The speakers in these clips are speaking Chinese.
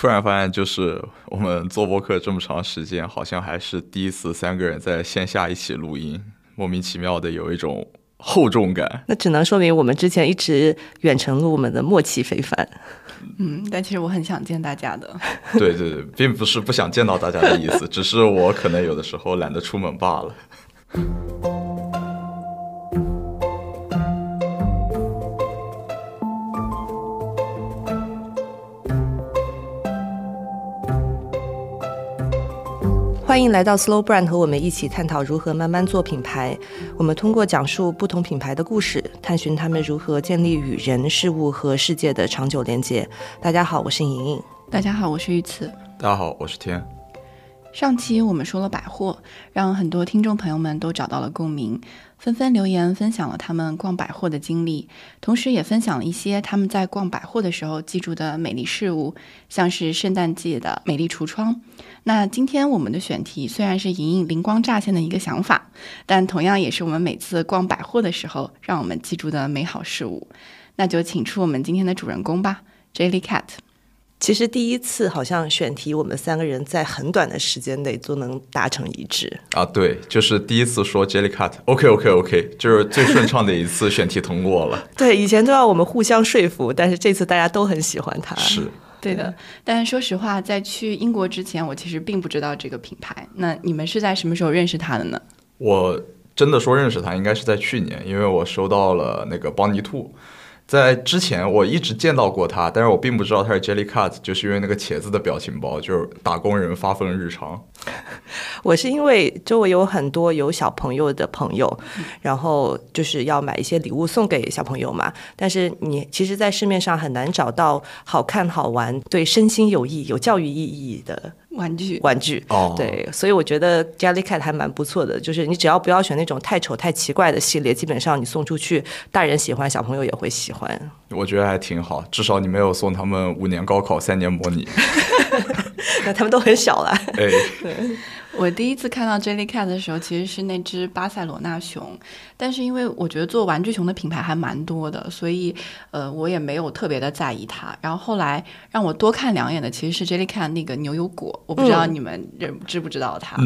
突然发现，就是我们做播客这么长时间，好像还是第一次三个人在线下一起录音，莫名其妙的有一种厚重感。那只能说明我们之前一直远程录，我们的默契非凡。嗯，但其实我很想见大家的。对对对，并不是不想见到大家的意思，只是我可能有的时候懒得出门罢了。欢迎来到 Slow Brand，和我们一起探讨如何慢慢做品牌。我们通过讲述不同品牌的故事，探寻他们如何建立与人、事物和世界的长久连接。大家好，我是莹莹。大家好，我是玉慈。大家好，我是天。上期我们说了百货，让很多听众朋友们都找到了共鸣，纷纷留言分享了他们逛百货的经历，同时也分享了一些他们在逛百货的时候记住的美丽事物，像是圣诞季的美丽橱窗。那今天我们的选题虽然是莹莹灵光乍现的一个想法，但同样也是我们每次逛百货的时候让我们记住的美好事物。那就请出我们今天的主人公吧，Jelly Cat。其实第一次好像选题，我们三个人在很短的时间内都能达成一致啊！对，就是第一次说 Jelly Cut，OK OK OK，就是最顺畅的一次选题通过了。对，以前都要我们互相说服，但是这次大家都很喜欢它。是，对的。但是说实话，在去英国之前，我其实并不知道这个品牌。那你们是在什么时候认识他的呢？我真的说认识他，应该是在去年，因为我收到了那个邦尼兔。在之前我一直见到过他，但是我并不知道他是 Jelly Cut，就是因为那个茄子的表情包，就是打工人发疯日常。我是因为周围有很多有小朋友的朋友，然后就是要买一些礼物送给小朋友嘛。但是你其实，在市面上很难找到好看、好玩、对身心有益、有教育意义的。玩具，玩具，哦，对，所以我觉得 Jellycat 还蛮不错的，就是你只要不要选那种太丑太奇怪的系列，基本上你送出去，大人喜欢，小朋友也会喜欢。我觉得还挺好，至少你没有送他们五年高考三年模拟，那他们都很小了。哎。我第一次看到 Jellycat 的时候，其实是那只巴塞罗那熊，但是因为我觉得做玩具熊的品牌还蛮多的，所以呃我也没有特别的在意它。然后后来让我多看两眼的其实是 Jellycat 那个牛油果，我不知道你们认知不知道它。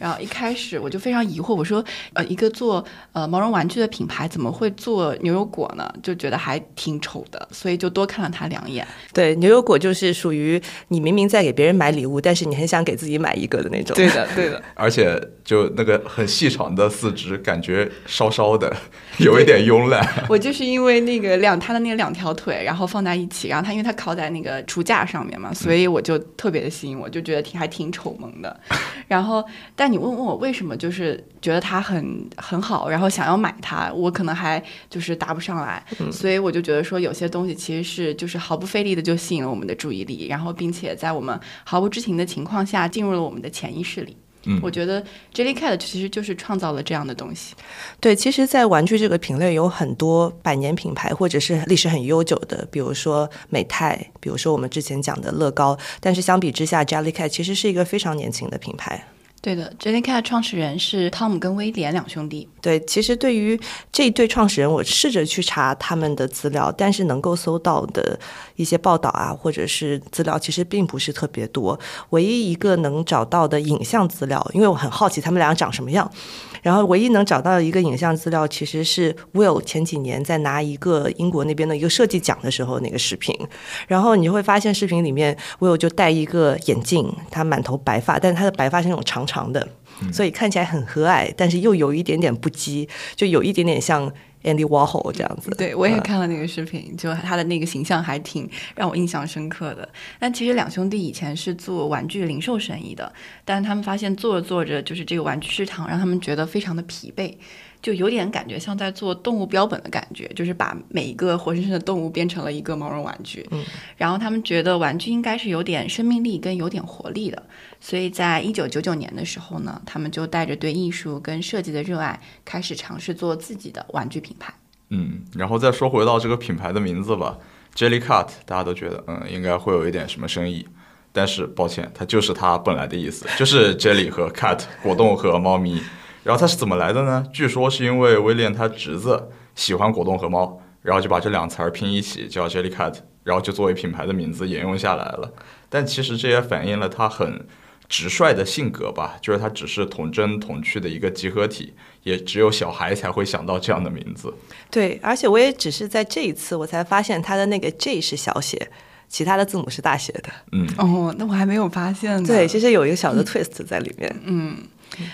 然后一开始我就非常疑惑，我说呃一个做呃毛绒玩具的品牌怎么会做牛油果呢？就觉得还挺丑的，所以就多看了它两眼。对，牛油果就是属于你明明在给别人买礼物，但是你很想给自己买一个的那种。对的。对的，而且就那个很细长的四肢，感觉稍稍的有一点慵懒。我就是因为那个两它的那个两条腿，然后放在一起，然后它因为它靠在那个竹架上面嘛，所以我就特别的吸引我，就觉得挺还挺丑萌的。然后，但你问问我为什么就是觉得它很很好，然后想要买它，我可能还就是答不上来。所以我就觉得说，有些东西其实是就是毫不费力的就吸引了我们的注意力，然后并且在我们毫不知情的情况下进入了我们的潜意识里。嗯，我觉得 Jellycat 其实就是创造了这样的东西。对，其实，在玩具这个品类有很多百年品牌，或者是历史很悠久的，比如说美泰，比如说我们之前讲的乐高。但是相比之下，Jellycat 其实是一个非常年轻的品牌。对的，Jellycat 创始人是汤姆跟威廉两兄弟。对，其实对于这一对创始人，我试着去查他们的资料，但是能够搜到的一些报道啊，或者是资料，其实并不是特别多。唯一一个能找到的影像资料，因为我很好奇他们俩长什么样。然后唯一能找到一个影像资料，其实是 Will 前几年在拿一个英国那边的一个设计奖的时候那个视频。然后你会发现视频里面 Will 就戴一个眼镜，他满头白发，但是他的白发是那种长长的，所以看起来很和蔼，但是又有一点点不羁，就有一点点像。Andy Warhol 这样子，对我也看了那个视频，就他的那个形象还挺让我印象深刻的。但其实两兄弟以前是做玩具零售生意的，但他们发现做着做着，就是这个玩具市场让他们觉得非常的疲惫。就有点感觉像在做动物标本的感觉，就是把每一个活生生的动物变成了一个毛绒玩具。嗯，然后他们觉得玩具应该是有点生命力跟有点活力的，所以在一九九九年的时候呢，他们就带着对艺术跟设计的热爱，开始尝试做自己的玩具品牌。嗯，然后再说回到这个品牌的名字吧，Jellycat，大家都觉得嗯应该会有一点什么生意，但是抱歉，它就是它本来的意思，就是 Jelly 和 Cat 果冻和猫咪。然后它是怎么来的呢？据说是因为威廉他侄子喜欢果冻和猫，然后就把这两词儿拼一起叫 Jellycat，然后就作为品牌的名字沿用下来了。但其实这也反映了他很直率的性格吧，就是他只是童真童趣的一个集合体，也只有小孩才会想到这样的名字。对，而且我也只是在这一次我才发现他的那个 J 是小写，其他的字母是大写的。嗯，哦，那我还没有发现呢。对，其实有一个小的 twist 在里面。嗯，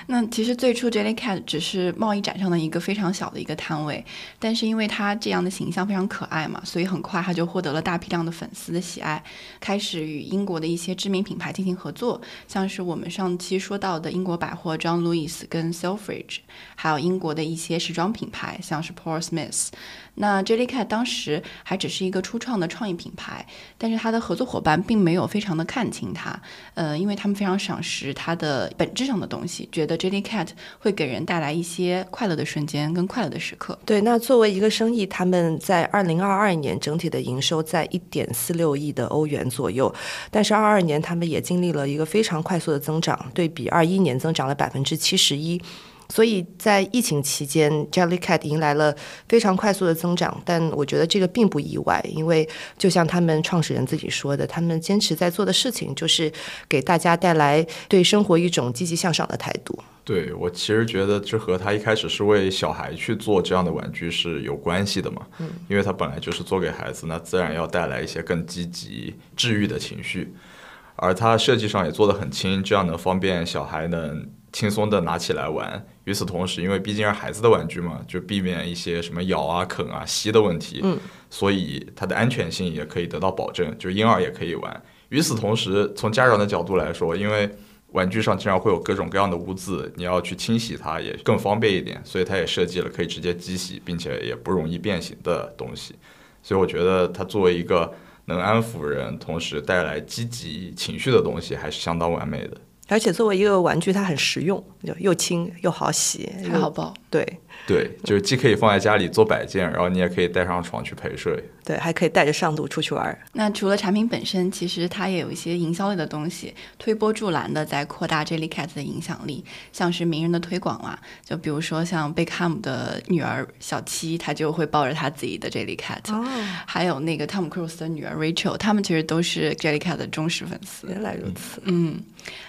那其实最初 Jellycat 只是贸易展上的一个非常小的一个摊位，但是因为它这样的形象非常可爱嘛，所以很快它就获得了大批量的粉丝的喜爱，开始与英国的一些知名品牌进行合作，像是我们上期说到的英国百货 John Lewis 跟 Selfridge，还有英国的一些时装品牌，像是 Paul Smith。那 Jellycat 当时还只是一个初创的创意品牌，但是它的合作伙伴并没有非常的看清它，呃，因为他们非常赏识它的本质上的东西，觉得 Jellycat 会给人带来一些快乐的瞬间跟快乐的时刻。对，那作为一个生意，他们在二零二二年整体的营收在一点四六亿的欧元左右，但是二二年他们也经历了一个非常快速的增长，对比二一年增长了百分之七十一。所以在疫情期间，Jellycat 迎来了非常快速的增长，但我觉得这个并不意外，因为就像他们创始人自己说的，他们坚持在做的事情就是给大家带来对生活一种积极向上的态度。对我其实觉得这和他一开始是为小孩去做这样的玩具是有关系的嘛，嗯，因为他本来就是做给孩子，那自然要带来一些更积极、治愈的情绪，而它设计上也做得很轻，这样能方便小孩能轻松的拿起来玩。与此同时，因为毕竟是孩子的玩具嘛，就避免一些什么咬啊、啃啊、吸的问题，嗯，所以它的安全性也可以得到保证，就婴儿也可以玩。与此同时，从家长的角度来说，因为玩具上经常会有各种各样的污渍，你要去清洗它也更方便一点，所以它也设计了可以直接机洗，并且也不容易变形的东西。所以我觉得它作为一个能安抚人，同时带来积极情绪的东西，还是相当完美的。而且作为一个玩具，它很实用，就又轻又好洗，又还好抱。对对，就是既可以放在家里做摆件，然后你也可以带上床去陪睡。对，还可以带着上路出去玩儿。那除了产品本身，其实它也有一些营销类的东西，推波助澜的在扩大 Jellycat 的影响力，像是名人的推广啊，就比如说像贝克汉姆的女儿小七，她就会抱着她自己的 Jellycat，、哦，还有那个汤姆克鲁斯的女儿 Rachel，他们其实都是 Jellycat 的忠实粉丝。原来如此。嗯，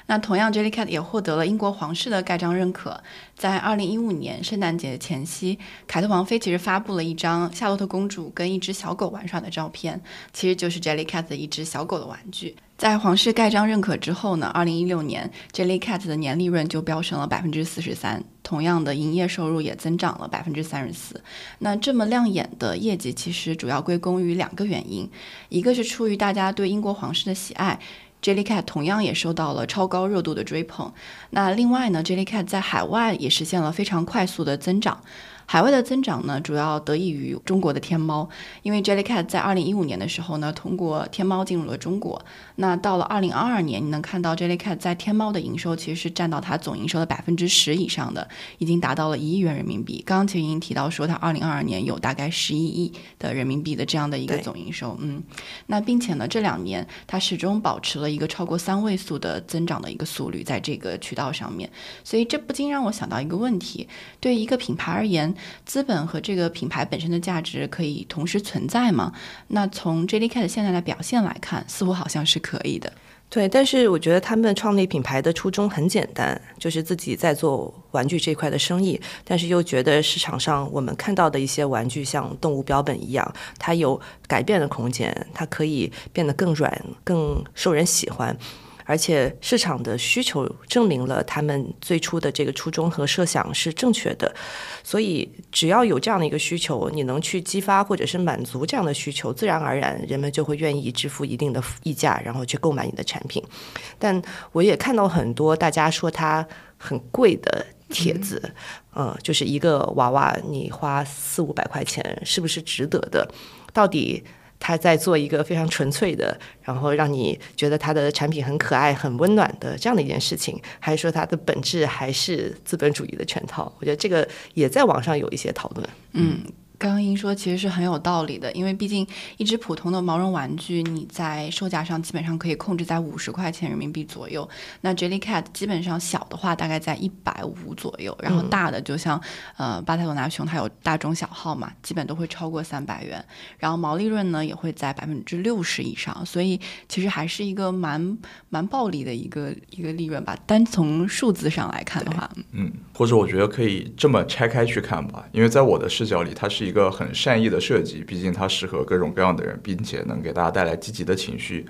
那同样，Jellycat 也获得了英国皇室的盖章认可。在二零一五年圣诞节前夕，凯特王妃其实发布了一张夏洛特公主跟一只小狗玩耍的照片，其实就是 Jellycat 的一只小狗的玩具。在皇室盖章认可之后呢，二零一六年 Jellycat 的年利润就飙升了百分之四十三，同样的营业收入也增长了百分之三十四。那这么亮眼的业绩，其实主要归功于两个原因，一个是出于大家对英国皇室的喜爱。Jellycat 同样也受到了超高热度的追捧。那另外呢，Jellycat 在海外也实现了非常快速的增长。海外的增长呢，主要得益于中国的天猫，因为 Jellycat 在二零一五年的时候呢，通过天猫进入了中国。那到了二零二二年，你能看到 Jellycat 在天猫的营收其实是占到它总营收的百分之十以上的，已经达到了一亿元人民币。刚刚其实已经提到说，它二零二二年有大概十一亿的人民币的这样的一个总营收，嗯，那并且呢，这两年它始终保持了一个超过三位数的增长的一个速率，在这个渠道上面，所以这不禁让我想到一个问题：对于一个品牌而言，资本和这个品牌本身的价值可以同时存在吗？那从 Jellycat 现在的表现来看，似乎好像是可以的。对，但是我觉得他们创立品牌的初衷很简单，就是自己在做玩具这块的生意，但是又觉得市场上我们看到的一些玩具像动物标本一样，它有改变的空间，它可以变得更软、更受人喜欢。而且市场的需求证明了他们最初的这个初衷和设想是正确的，所以只要有这样的一个需求，你能去激发或者是满足这样的需求，自然而然人们就会愿意支付一定的溢价，然后去购买你的产品。但我也看到很多大家说它很贵的帖子，嗯、就是一个娃娃你花四五百块钱是不是值得的？到底他在做一个非常纯粹的，然后让你觉得他的产品很可爱、很温暖的这样的一件事情，还是说它的本质还是资本主义的圈套？我觉得这个也在网上有一些讨论。嗯，刚刚英说其实是很有道理的，因为毕竟一只普通的毛绒玩具，你在售价上基本上可以控制在五十块钱人民币左右。那 Jellycat 基本上小的话大概在一百五左右，然后大的就像呃巴塞罗那熊，它有大中小号嘛，基本都会超过三百元，然后毛利润呢也会在百分之六十以上，所以其实还是一个蛮蛮暴利的一个一个利润吧。单从数字上来看的话，嗯，或者我觉得可以这么拆开去看吧，因为在我的视角里，它是一个很善意的设计，毕竟它适合各种各样的人，并且能给大家带来积极的情绪。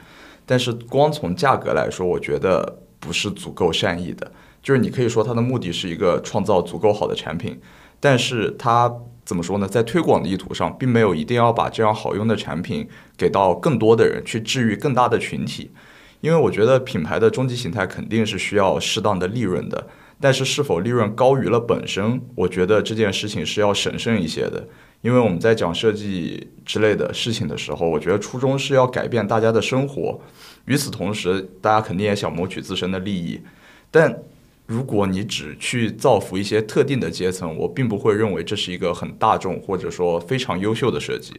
但是光从价格来说，我觉得不是足够善意的。就是你可以说它的目的是一个创造足够好的产品，但是它怎么说呢？在推广的意图上，并没有一定要把这样好用的产品给到更多的人，去治愈更大的群体。因为我觉得品牌的终极形态肯定是需要适当的利润的。但是是否利润高于了本身，我觉得这件事情是要审慎一些的，因为我们在讲设计之类的事情的时候，我觉得初衷是要改变大家的生活，与此同时，大家肯定也想谋取自身的利益。但如果你只去造福一些特定的阶层，我并不会认为这是一个很大众或者说非常优秀的设计，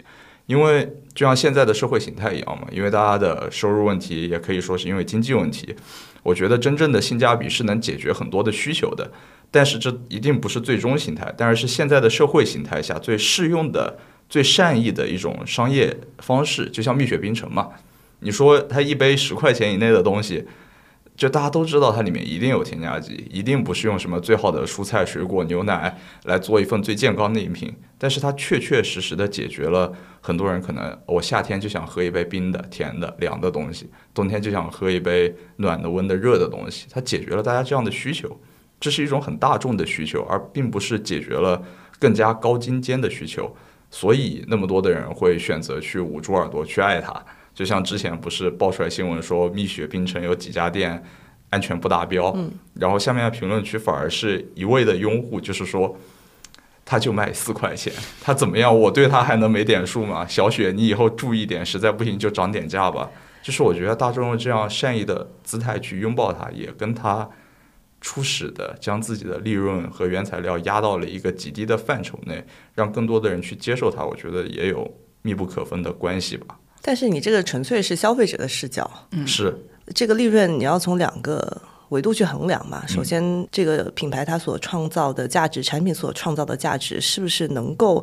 因为就像现在的社会形态一样嘛，因为大家的收入问题，也可以说是因为经济问题。我觉得真正的性价比是能解决很多的需求的，但是这一定不是最终形态，但是是现在的社会形态下最适用的、最善意的一种商业方式。就像蜜雪冰城嘛，你说它一杯十块钱以内的东西。就大家都知道，它里面一定有添加剂，一定不是用什么最好的蔬菜、水果、牛奶来做一份最健康的饮品。但是它确确实实的解决了很多人可能我夏天就想喝一杯冰的、甜的、凉的东西，冬天就想喝一杯暖的、温的、热的东西。它解决了大家这样的需求，这是一种很大众的需求，而并不是解决了更加高精尖的需求。所以那么多的人会选择去捂住耳朵去爱它。就像之前不是爆出来新闻说蜜雪冰城有几家店安全不达标，然后下面的评论区反而是一味的拥护，就是说他就卖四块钱，他怎么样？我对他还能没点数吗？小雪，你以后注意点，实在不行就涨点价吧。就是我觉得大众用这样善意的姿态去拥抱它，也跟他初始的将自己的利润和原材料压到了一个极低的范畴内，让更多的人去接受它，我觉得也有密不可分的关系吧。但是你这个纯粹是消费者的视角，嗯，是这个利润你要从两个维度去衡量嘛。首先，这个品牌它所创造的价值，产品所创造的价值，是不是能够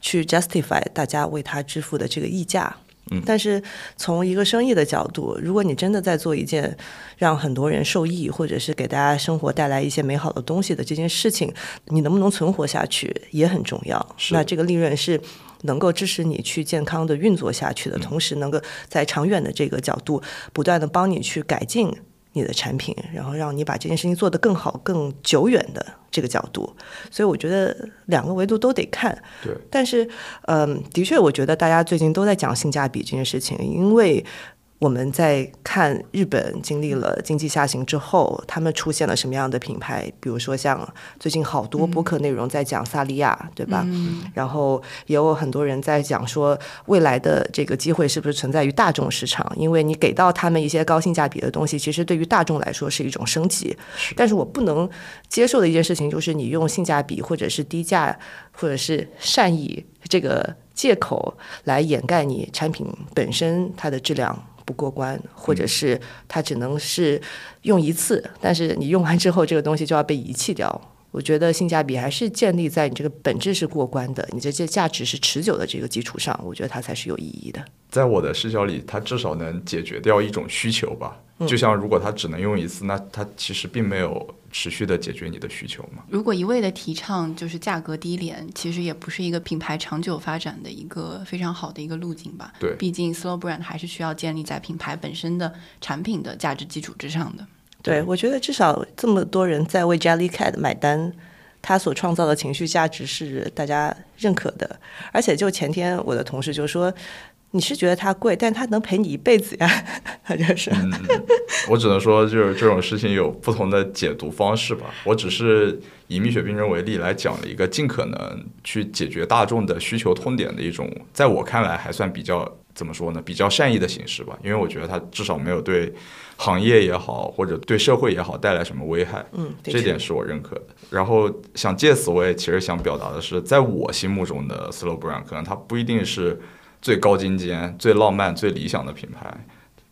去 justify 大家为它支付的这个溢价？嗯，但是从一个生意的角度，如果你真的在做一件让很多人受益，或者是给大家生活带来一些美好的东西的这件事情，你能不能存活下去也很重要。那这个利润是。能够支持你去健康的运作下去的同时，能够在长远的这个角度，不断的帮你去改进你的产品，然后让你把这件事情做得更好、更久远的这个角度。所以我觉得两个维度都得看。对。但是，嗯，的确，我觉得大家最近都在讲性价比这件事情，因为。我们在看日本经历了经济下行之后，他们出现了什么样的品牌？比如说像最近好多播客内容在讲萨利亚，对吧？然后也有很多人在讲说，未来的这个机会是不是存在于大众市场？因为你给到他们一些高性价比的东西，其实对于大众来说是一种升级。但是我不能接受的一件事情就是，你用性价比或者是低价或者是善意这个借口来掩盖你产品本身它的质量。不过关，或者是它只能是用一次，但是你用完之后，这个东西就要被遗弃掉。我觉得性价比还是建立在你这个本质是过关的，你这些价值是持久的这个基础上，我觉得它才是有意义的。在我的视角里，它至少能解决掉一种需求吧。就像如果它只能用一次，那它其实并没有持续的解决你的需求嘛。如果一味的提倡就是价格低廉，其实也不是一个品牌长久发展的一个非常好的一个路径吧。对，毕竟 slow brand 还是需要建立在品牌本身的产品的价值基础之上的。对，我觉得至少这么多人在为 Jellycat 买单，他所创造的情绪价值是大家认可的。而且就前天我的同事就说。你是觉得它贵，但它能陪你一辈子呀，他就是。我只能说，就是这种事情有不同的解读方式吧。我只是以蜜雪冰城为例来讲了一个尽可能去解决大众的需求痛点的一种，在我看来还算比较怎么说呢？比较善意的形式吧，因为我觉得它至少没有对行业也好，或者对社会也好带来什么危害。嗯，这点是我认可的。然后想借此，我也其实想表达的是，在我心目中的 slow brand，可能它不一定是最高精尖、最浪漫、最理想的品牌，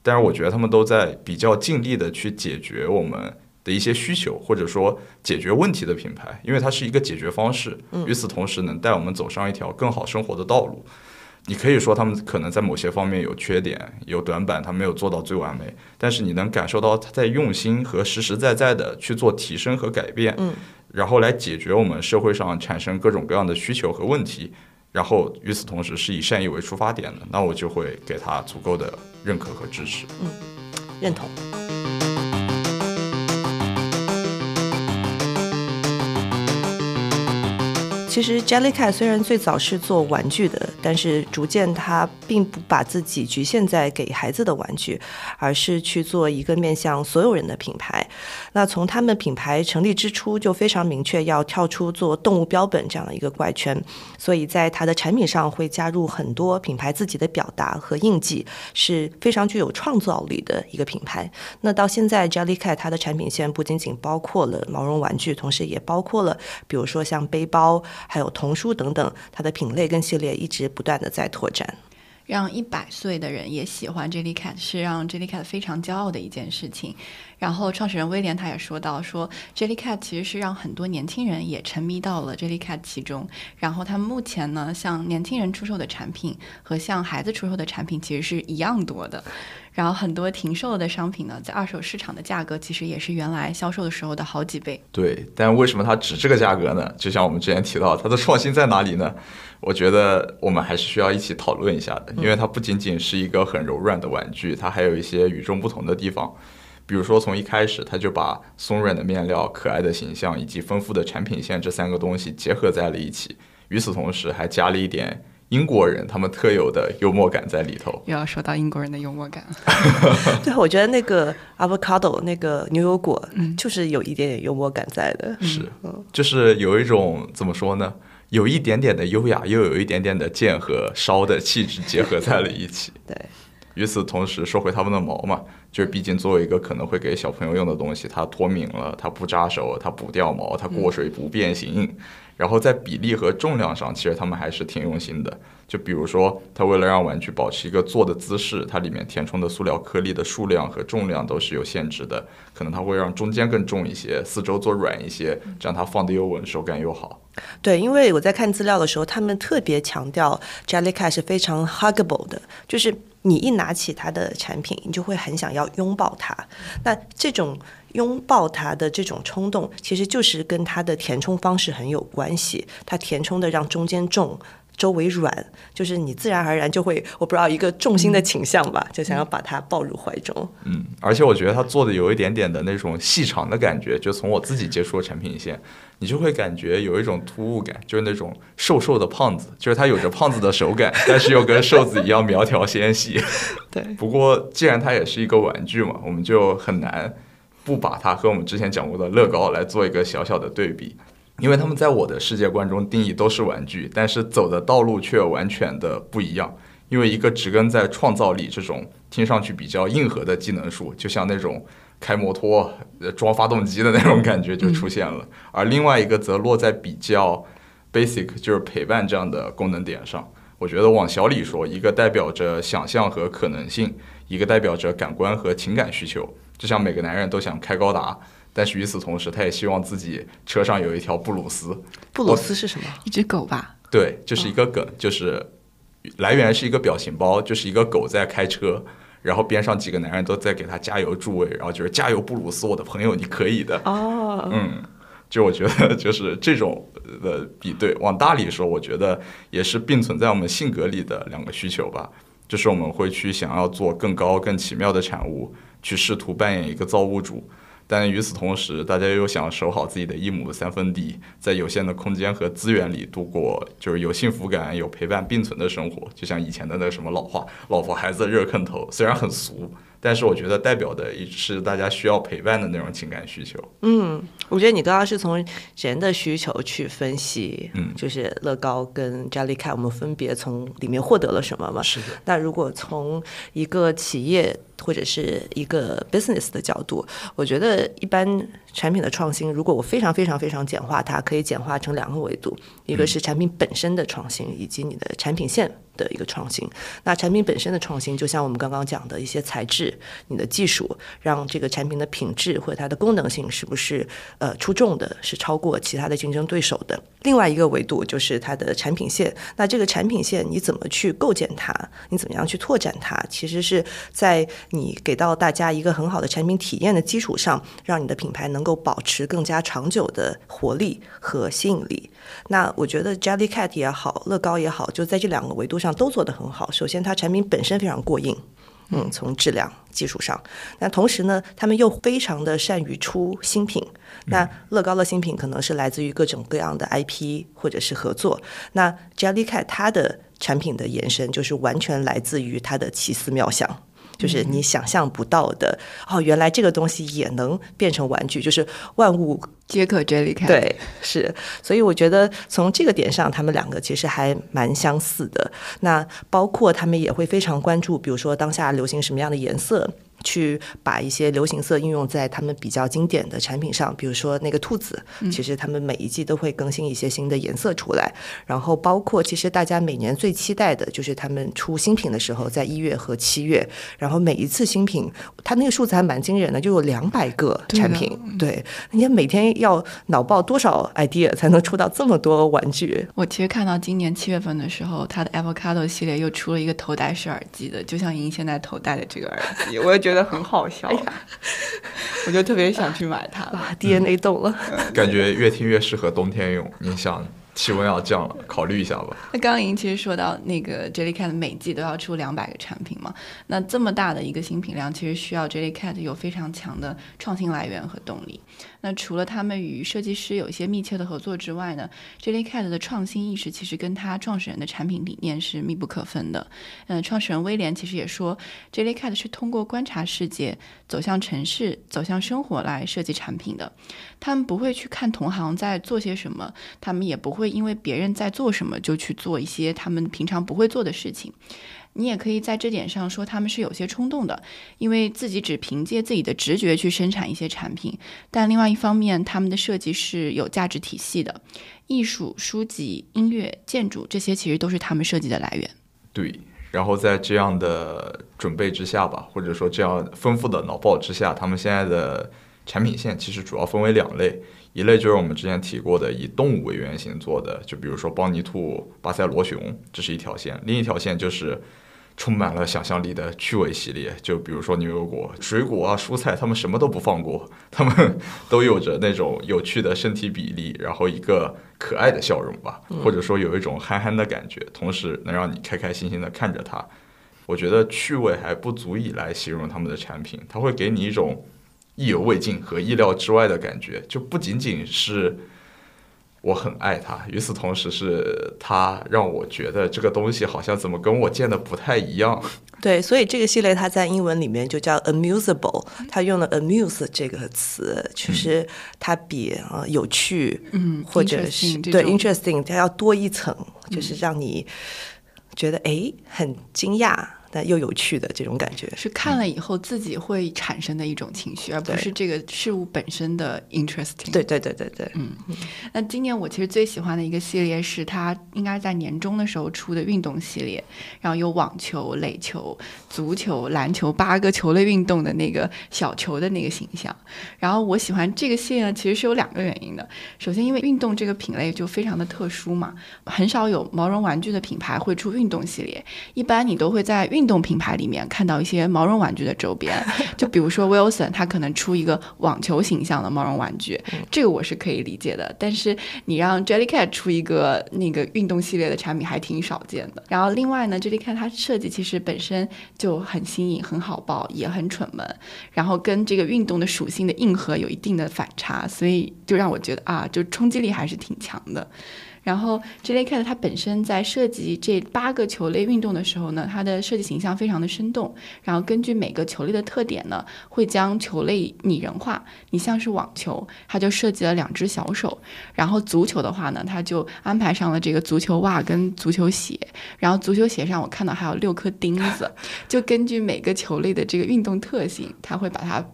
但是我觉得他们都在比较尽力的去解决我们的一些需求，或者说解决问题的品牌，因为它是一个解决方式，与此同时能带我们走上一条更好生活的道路。你可以说他们可能在某些方面有缺点、有短板，他没有做到最完美，但是你能感受到他在用心和实实在在的去做提升和改变，嗯，然后来解决我们社会上产生各种各样的需求和问题，然后与此同时是以善意为出发点的，那我就会给他足够的认可和支持。嗯认同。其实 Jellycat 虽然最早是做玩具的，但是逐渐它并不把自己局限在给孩子的玩具，而是去做一个面向所有人的品牌。那从他们品牌成立之初就非常明确要跳出做动物标本这样的一个怪圈，所以在它的产品上会加入很多品牌自己的表达和印记，是非常具有创造力的一个品牌。那到现在，Jellycat 它的产品线不仅仅包括了毛绒玩具，同时也包括了比如说像背包。还有童书等等，它的品类跟系列一直不断的在拓展。让一百岁的人也喜欢 Jellycat 是让 Jellycat 非常骄傲的一件事情。然后创始人威廉他也说到，说 Jellycat 其实是让很多年轻人也沉迷到了 Jellycat 其中。然后他们目前呢，向年轻人出售的产品和向孩子出售的产品其实是一样多的。然后很多停售的商品呢，在二手市场的价格其实也是原来销售的时候的好几倍。对，但为什么它值这个价格呢？就像我们之前提到，它的创新在哪里呢？我觉得我们还是需要一起讨论一下的，因为它不仅仅是一个很柔软的玩具，它还有一些与众不同的地方。比如说，从一开始，他就把松软的面料、可爱的形象以及丰富的产品线这三个东西结合在了一起。与此同时，还加了一点英国人他们特有的幽默感在里头。又要说到英国人的幽默感了。对，我觉得那个 avocado 那个牛油果，嗯就是有一点点幽默感在的。是，就是有一种怎么说呢？有一点点的优雅，又有一点点的贱和烧的气质结合在了一起。对，与此同时，收回它们的毛嘛，就是毕竟作为一个可能会给小朋友用的东西，它脱敏了，它不扎手，它不掉毛，它过水不变形。然后在比例和重量上，其实他们还是挺用心的。就比如说，它为了让玩具保持一个坐的姿势，它里面填充的塑料颗粒的数量和重量都是有限制的。可能它会让中间更重一些，四周做软一些，这样它放的又稳，手感又好。对，因为我在看资料的时候，他们特别强调 Jellycat 是非常 huggable 的，就是你一拿起它的产品，你就会很想要拥抱它。那这种拥抱它的这种冲动，其实就是跟它的填充方式很有关系。它填充的让中间重。周围软，就是你自然而然就会，我不知道一个重心的倾向吧，就想要把它抱入怀中。嗯，而且我觉得他做的有一点点的那种细长的感觉，就从我自己接触的产品线，你就会感觉有一种突兀感，就是那种瘦瘦的胖子，就是他有着胖子的手感，但是又跟瘦子一样苗条纤细。对，不过既然它也是一个玩具嘛，我们就很难不把它和我们之前讲过的乐高来做一个小小的对比。因为他们在我的世界观中定义都是玩具，但是走的道路却完全的不一样。因为一个植根在创造力这种听上去比较硬核的技能树，就像那种开摩托、装发动机的那种感觉就出现了；而另外一个则落在比较 basic，就是陪伴这样的功能点上。我觉得往小里说，一个代表着想象和可能性，一个代表着感官和情感需求。就像每个男人都想开高达。但是与此同时，他也希望自己车上有一条布鲁斯。布鲁斯是什么？一只狗吧？对，就是一个梗，就是来源是一个表情包，就是一个狗在开车，然后边上几个男人都在给他加油助威，然后就是加油布鲁斯，我的朋友，你可以的。哦，嗯，就我觉得就是这种的比对，往大里说，我觉得也是并存在我们性格里的两个需求吧，就是我们会去想要做更高、更奇妙的产物，去试图扮演一个造物主。但与此同时，大家又想守好自己的一亩三分地，在有限的空间和资源里度过，就是有幸福感、有陪伴并存的生活。就像以前的那个什么老话：“老婆孩子热炕头”，虽然很俗，但是我觉得代表的也是大家需要陪伴的那种情感需求。嗯，我觉得你刚刚是从人的需求去分析，嗯就是乐高跟 Jellycat 我们分别从里面获得了什么嘛？是的，那如果从一个企业或者是一个 business 的角度，我觉得一般产品的创新，如果我非常非常非常简化它，可以简化成两个维度，一个是产品本身的创新，以及你的产品线的一个创新。那产品本身的创新，就像我们刚刚讲的一些材质、你的技术，让这个产品的品质或者它的功能性是不是呃出众的，是超过其他的竞争对手的。另外一个维度就是它的产品线，那这个产品线你怎么去构建它，你怎么样去拓展它，其实是在你给到大家一个很好的产品体验的基础上，让你的品牌能够保持更加长久的活力和吸引力。那我觉得 Jellycat 也好，乐高也好，就在这两个维度上都做得很好。首先，它产品本身非常过硬。嗯，从质量、技术上，那同时呢，他们又非常的善于出新品。那乐高的新品可能是来自于各种各样的 IP 或者是合作。那 Jellycat 它的产品的延伸就是完全来自于它的奇思妙想。就是你想象不到的哦，原来这个东西也能变成玩具，就是万物皆可 Jellycat。对，是，所以我觉得从这个点上，他们两个其实还蛮相似的。那包括他们也会非常关注，比如说当下流行什么样的颜色。去把一些流行色应用在他们比较经典的产品上，比如说那个兔子，其实他们每一季都会更新一些新的颜色出来。然后包括其实大家每年最期待的就是他们出新品的时候，在一月和七月，然后每一次新品，它那个数字还蛮惊人的，就有两百个产品。对，人家每天要脑爆多少 idea 才能出到这么多玩具？我其实看到今年七月份的时候，它的 Avocado 系列又出了一个头戴式耳机的，就像您现在头戴的这个耳机，我也觉得很好笑，我就特别想去买它。哇，DNA 动了。感觉越听越适合冬天用。你想气温要降了，考虑一下吧。那刚刚莹其实说到那个 Jellycat 每季都要出两百个产品嘛，那这么大的一个新品量，其实需要 Jellycat 有非常强的创新来源和动力。那除了他们与设计师有一些密切的合作之外呢，Jellycat 的创新意识其实跟他创始人的产品理念是密不可分的。嗯，创始人威廉其实也说，Jellycat 是通过观察世界、走向城市、走向生活来设计产品的。他们不会去看同行在做些什么，他们也不会因为别人在做什么就去做一些他们平常不会做的事情。你也可以在这点上说他们是有些冲动的，因为自己只凭借自己的直觉去生产一些产品。但另外一方面，他们的设计是有价值体系的，艺术、书籍、音乐、建筑这些其实都是他们设计的来源。对，然后在这样的准备之下吧，或者说这样丰富的脑爆之下，他们现在的产品线其实主要分为两类，一类就是我们之前提过的以动物为原型做的，就比如说邦尼兔、巴塞罗熊，这是一条线；另一条线就是充满了想象力的趣味系列，就比如说牛油果、水果啊、蔬菜，他们什么都不放过，他们都有着那种有趣的身体比例，然后一个可爱的笑容吧，或者说有一种憨憨的感觉，同时能让你开开心心的看着它。我觉得趣味还不足以来形容他们的产品，它会给你一种意犹未尽和意料之外的感觉，就不仅仅是我很爱它，与此同时是它让我觉得这个东西好像怎么跟我见的不太一样。对，所以这个系列它在英文里面就叫 amusable，它用了 amuse 这个词，其实它比啊、呃有趣，嗯或者 interesting 是对 interesting，它要多一层，就是让你觉得诶很惊讶，但又有趣的这种感觉。是看了以后自己会产生的一种情绪，而不是这个事物本身的 interesting。对对对对对，嗯那今年我其实最喜欢的一个系列是它应该在年中的时候出的运动系列，然后有网球、垒球、足球、篮球八个球类运动的那个小球的那个形象。然后我喜欢这个系列呢，其实是有两个原因的。首先，因为运动这个品类就非常的特殊嘛，很少有毛绒玩具的品牌会出运动系列，一般你都会在运动品牌里面看到一些毛绒玩具的周边，就比如说 Wilson，它可能出一个网球形象的毛绒玩具，这个我是可以理解的。但是你让 Jellycat 出一个那个运动系列的产品，还挺少见的。然后另外呢，Jellycat 它设计其实本身就很新颖、很好抱，也很蠢萌，然后跟这个运动的属性的硬核有一定的反差，所以就让我觉得啊，就冲击力还是挺强的。然后 Jellycat 它本身在设计这八个球类运动的时候呢，它的设计形象非常的生动。然后根据每个球类的特点呢，会将球类拟人化。你像是网球，它就设计了两只小手；然后足球的话呢，它就安排上了这个足球袜跟足球鞋。然后足球鞋上我看到还有六颗钉子，就根据每个球类的这个运动特性，它会把它。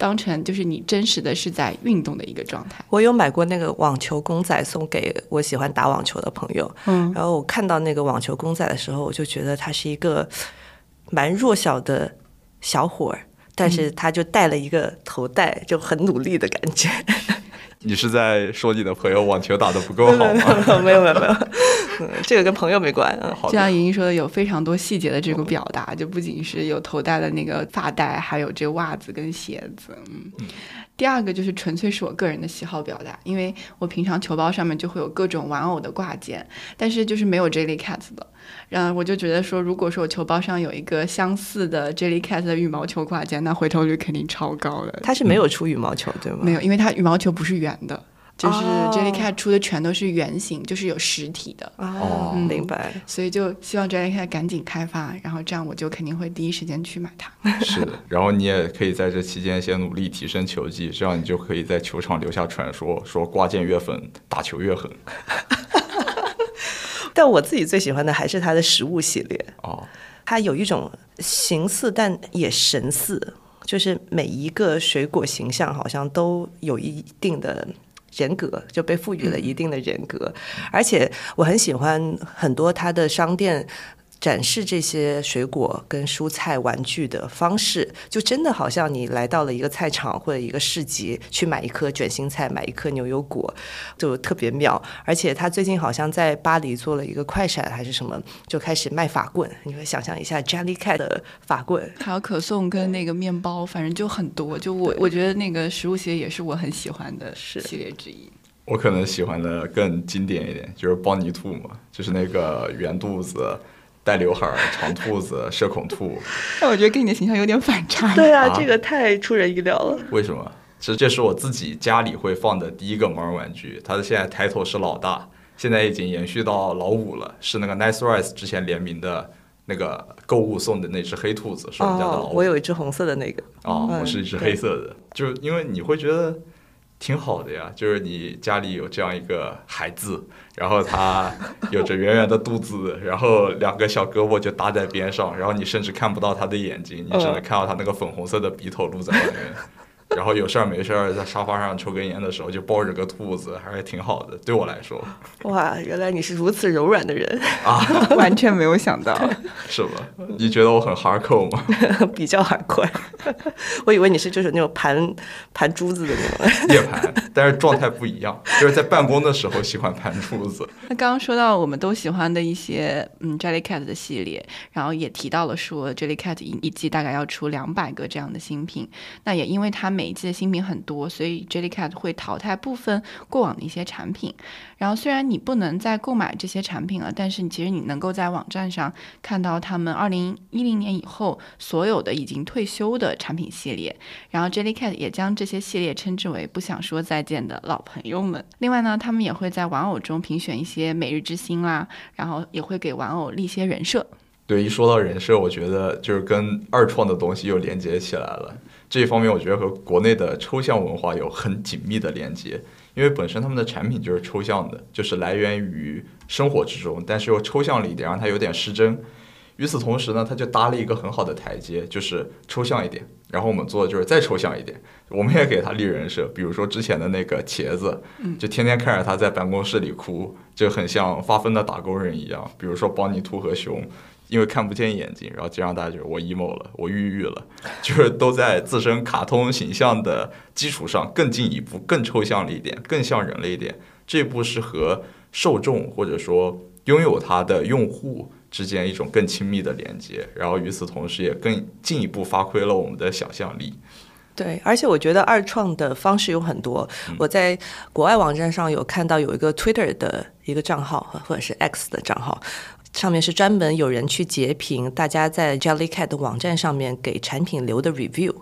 当成就是你真实的是在运动的一个状态。我有买过那个网球公仔送给我喜欢打网球的朋友，嗯，然后我看到那个网球公仔的时候，我就觉得他是一个蛮弱小的小伙儿，但是他就戴了一个头戴，就很努力的感觉。你是在说你的朋友网球打得不够好吗？没有没有没有，这个跟朋友没关。就像莹莹说的，有非常多细节的这个表达，就不仅是有头戴的那个发带，还有这袜子跟鞋子。嗯，第二个就是纯粹是我个人的喜好表达，因为我平常球包上面就会有各种玩偶的挂件，但是就是没有 Jellycat 的。然后我就觉得说，如果说我球包上有一个相似的 Jellycat 的羽毛球挂件，那回头率肯定超高的。它是没有出羽毛球对吗？没有，因为它羽毛球不是圆的，就是 Jellycat 出的全都是圆形，就是有实体的。哦，明白。所以就希望 Jellycat 赶紧开发，然后这样我就肯定会第一时间去买它。是的，然后你也可以在这期间先努力提升球技，这样你就可以在球场留下传说，说挂件越粉，打球越狠。但我自己最喜欢的还是它的食物系列哦，它有一种形似但也神似，就是每一个水果形象好像都有一定的人格，就被赋予了一定的人格，而且我很喜欢很多它的商店。展示这些水果跟蔬菜玩具的方式，就真的好像你来到了一个菜场或者一个市集，去买一颗卷心菜，买一颗牛油果，就特别妙。而且他最近好像在巴黎做了一个快闪还是什么，就开始卖法棍。你会想象一下，Jellycat 的法棍，还有可颂跟那个面包，反正就很多。就我我觉得那个食物系列也是我很喜欢的系列之一。我可能喜欢的更经典一点，就是邦尼兔嘛，就是那个圆肚子。带刘海儿、长兔子、社恐兔，但我觉得跟你的形象有点反差。对啊，这个太出人意料了。为什么？其实这是我自己家里会放的第一个毛绒玩具，它的现在抬头是老大，现在已经延续到老五了，是那个 Nice Rice 之前联名的那个购物送的那只黑兔子，是我们家的老五。我有一只红色的那个。哦，我是一只黑色的，就因为你会觉得。挺好的呀，就是你家里有这样一个孩子，然后他有着圆圆的肚子，然后两个小胳膊就搭在边上，然后你甚至看不到他的眼睛，你只能看到他那个粉红色的鼻头露在外面。然后有事儿没事儿在沙发上抽根烟的时候就抱着个兔子，还是挺好的。对我来说，哇，原来你是如此柔软的人啊！完全没有想到，是吧？你觉得我很 hardcore 吗？比较 hardcore，我以为你是就是那种盘盘珠子的那种夜盘，但是状态不一样，就是在办公的时候喜欢盘珠子。那刚刚说到我们都喜欢的一些嗯 Jellycat 的系列，然后也提到了说 Jellycat 一一季大概要出两百个这样的新品，那也因为它每每一季的新品很多，所以 Jellycat 会淘汰部分过往的一些产品。然后虽然你不能再购买这些产品了，但是其实你能够在网站上看到他们二零一零年以后所有的已经退休的产品系列。然后 Jellycat 也将这些系列称之为不想说再见的老朋友们。另外呢，他们也会在玩偶中评选一些每日之星啦，然后也会给玩偶立些人设。对，一说到人设，我觉得就是跟二创的东西又连接起来了。这一方面，我觉得和国内的抽象文化有很紧密的连接，因为本身他们的产品就是抽象的，就是来源于生活之中，但是又抽象了一点，让它有点失真。与此同时呢，他就搭了一个很好的台阶，就是抽象一点。然后我们做的就是再抽象一点，我们也给他立人设，比如说之前的那个茄子，就天天看着他在办公室里哭，就很像发疯的打工人一样。比如说邦尼兔和熊。因为看不见眼睛，然后就让大家觉得我 emo 了，我抑郁了，就是都在自身卡通形象的基础上更进一步、更抽象了一点，更像人了一点。这步是和受众或者说拥有它的用户之间一种更亲密的连接，然后与此同时也更进一步发挥了我们的想象力。对，而且我觉得二创的方式有很多。我在国外网站上有看到有一个 Twitter 的一个账号，或者是 X 的账号。上面是专门有人去截屏大家在 Jellycat 的网站上面给产品留的 review，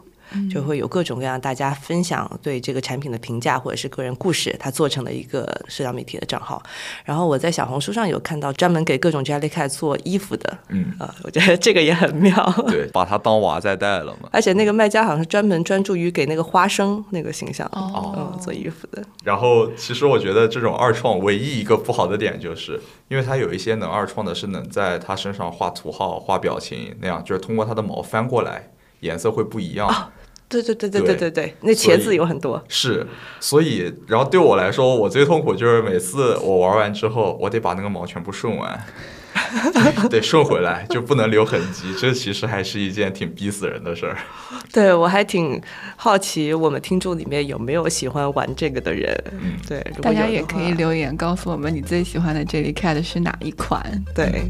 就会有各种各样大家分享对这个产品的评价或者是个人故事，它做成了一个社交媒体的账号。然后我在小红书上有看到专门给各种 Jellycat 做衣服的，嗯啊、我觉得这个也很妙。对，把它当娃在带了嘛。而且那个卖家好像是专门专注于给那个花生那个形象，哦嗯，做衣服的。然后，其实我觉得这种二创唯一一个不好的点，就是因为它有一些能二创的，是能在它身上画图号、画表情那样，就是通过它的毛翻过来，颜色会不一样。对对对对对对对对，那茄子有很多。是，所以，然后对我来说，我最痛苦就是每次我玩完之后，我得把那个毛全部顺完，得顺回来，就不能留痕迹。这其实还是一件挺逼死人的事儿。对我还挺好奇，我们听众里面有没有喜欢玩这个的人？嗯对，大家也可以留言告诉我们你最喜欢的 Jellycat 是哪一款。对。